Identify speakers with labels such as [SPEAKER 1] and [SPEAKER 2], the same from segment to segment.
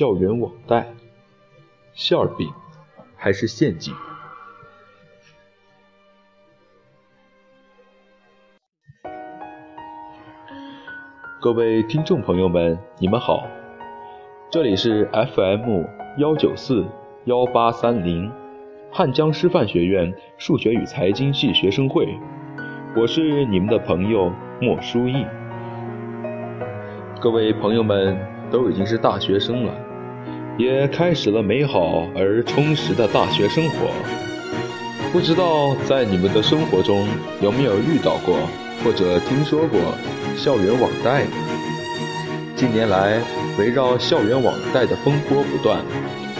[SPEAKER 1] 校园网贷，馅饼还是陷阱？各位听众朋友们，你们好，这里是 FM 幺九四幺八三零，汉江师范学院数学与财经系学生会，我是你们的朋友莫书义。各位朋友们都已经是大学生了，也开始了美好而充实的大学生活。不知道在你们的生活中有没有遇到过或者听说过？校园网贷，近年来围绕校园网贷的风波不断，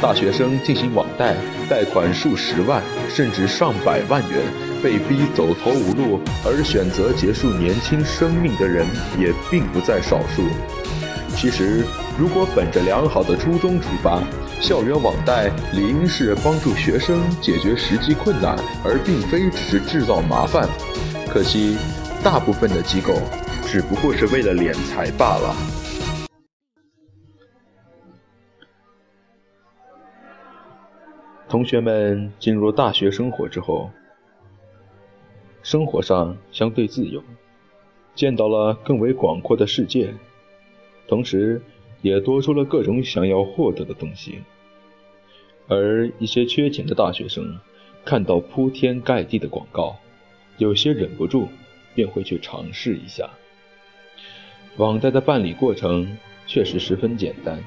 [SPEAKER 1] 大学生进行网贷，贷款数十万甚至上百万元，被逼走投无路而选择结束年轻生命的人也并不在少数。其实，如果本着良好的初衷出发，校园网贷理应是帮助学生解决实际困难，而并非只是制造麻烦。可惜，大部分的机构。只不过是为了敛财罢了。同学们进入大学生活之后，生活上相对自由，见到了更为广阔的世界，同时也多出了各种想要获得的东西。而一些缺钱的大学生，看到铺天盖地的广告，有些忍不住便会去尝试一下。网贷的办理过程确实十分简单，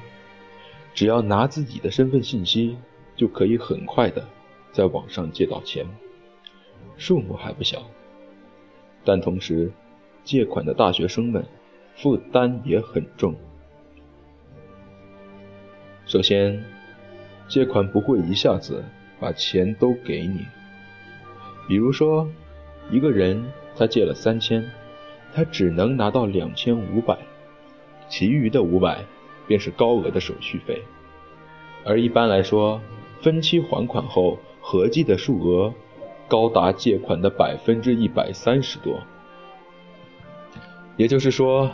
[SPEAKER 1] 只要拿自己的身份信息，就可以很快的在网上借到钱，数目还不小。但同时，借款的大学生们负担也很重。首先，借款不会一下子把钱都给你，比如说，一个人他借了三千。他只能拿到两千五百，其余的五百便是高额的手续费，而一般来说，分期还款后合计的数额高达借款的百分之一百三十多。也就是说，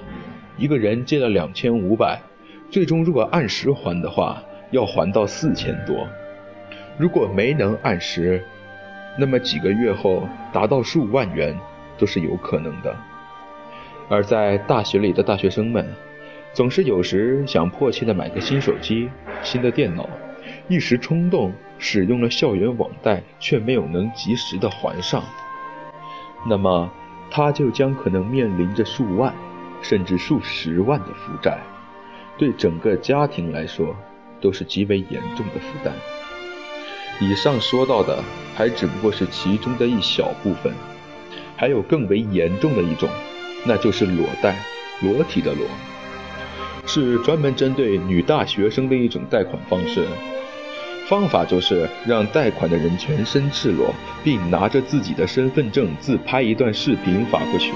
[SPEAKER 1] 一个人借了两千五百，最终如果按时还的话，要还到四千多；如果没能按时，那么几个月后达到数万元都是有可能的。而在大学里的大学生们，总是有时想迫切的买个新手机、新的电脑，一时冲动使用了校园网贷，却没有能及时的还上，那么他就将可能面临着数万甚至数十万的负债，对整个家庭来说都是极为严重的负担。以上说到的还只不过是其中的一小部分，还有更为严重的一种。那就是裸贷，裸体的裸，是专门针对女大学生的一种贷款方式。方法就是让贷款的人全身赤裸，并拿着自己的身份证自拍一段视频发过去，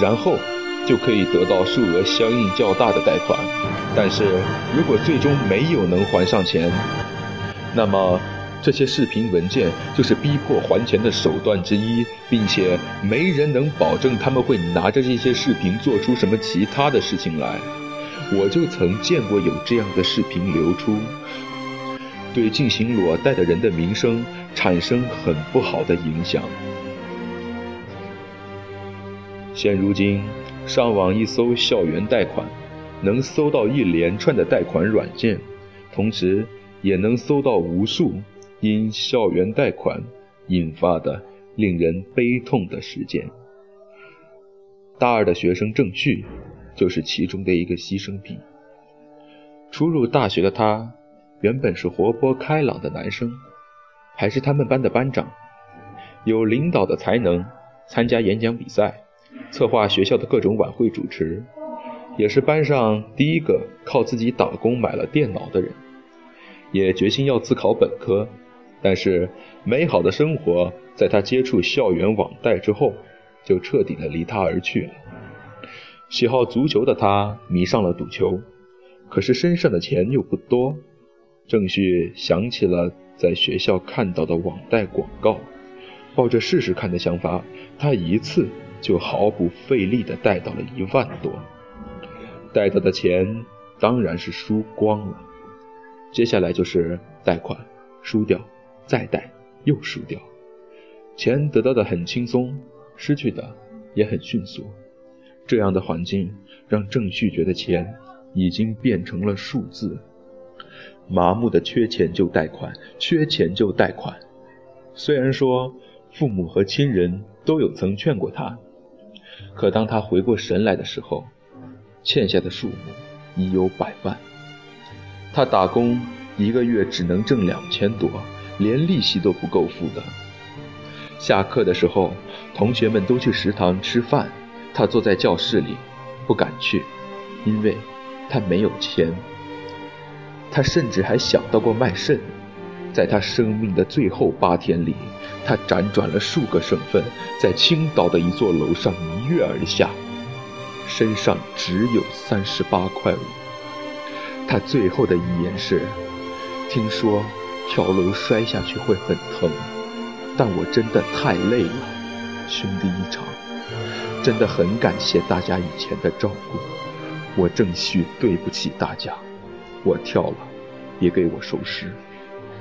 [SPEAKER 1] 然后就可以得到数额相应较大的贷款。但是如果最终没有能还上钱，那么。这些视频文件就是逼迫还钱的手段之一，并且没人能保证他们会拿着这些视频做出什么其他的事情来。我就曾见过有这样的视频流出，对进行裸贷的人的名声产生很不好的影响。现如今，上网一搜校园贷款，能搜到一连串的贷款软件，同时也能搜到无数。因校园贷款引发的令人悲痛的事件，大二的学生郑旭就是其中的一个牺牲品。初入大学的他，原本是活泼开朗的男生，还是他们班的班长，有领导的才能，参加演讲比赛，策划学校的各种晚会主持，也是班上第一个靠自己打工买了电脑的人，也决心要自考本科。但是，美好的生活在他接触校园网贷之后，就彻底的离他而去了。喜好足球的他迷上了赌球，可是身上的钱又不多。郑旭想起了在学校看到的网贷广告，抱着试试看的想法，他一次就毫不费力的贷到了一万多。贷到的钱当然是输光了。接下来就是贷款，输掉，再贷，又输掉。钱得到的很轻松，失去的也很迅速。这样的环境让郑旭觉得钱已经变成了数字，麻木的缺钱就贷款，缺钱就贷款。虽然说父母和亲人都有曾劝过他，可当他回过神来的时候，欠下的数目已有百万。他打工一个月只能挣两千多，连利息都不够付的。下课的时候，同学们都去食堂吃饭，他坐在教室里，不敢去，因为他没有钱。他甚至还想到过卖肾。在他生命的最后八天里，他辗转了数个省份，在青岛的一座楼上一跃而下，身上只有三十八块五。他最后的遗言是：“听说跳楼摔下去会很疼，但我真的太累了，兄弟一场。真的很感谢大家以前的照顾，我郑旭对不起大家，我跳了，别给我收尸。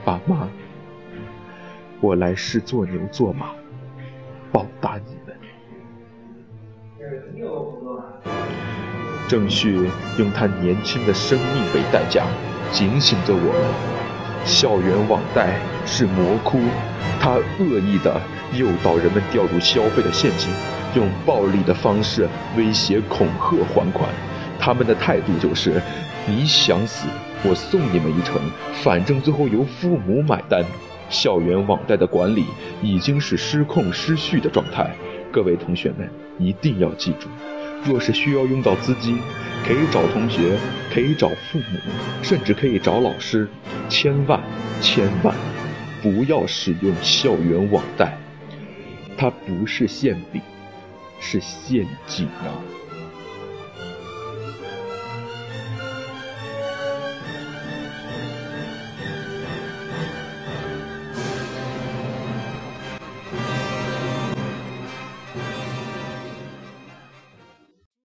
[SPEAKER 1] 爸妈，我来世做牛做马，报答你们。”郑旭用他年轻的生命为代价，警醒着我们。校园网贷是魔窟，他恶意的诱导人们掉入消费的陷阱，用暴力的方式威胁恐吓还款。他们的态度就是：你想死，我送你们一程，反正最后由父母买单。校园网贷的管理已经是失控失序的状态，各位同学们一定要记住。若是需要用到资金，可以找同学，可以找父母，甚至可以找老师。千万千万不要使用校园网贷，它不是馅饼，是陷阱啊！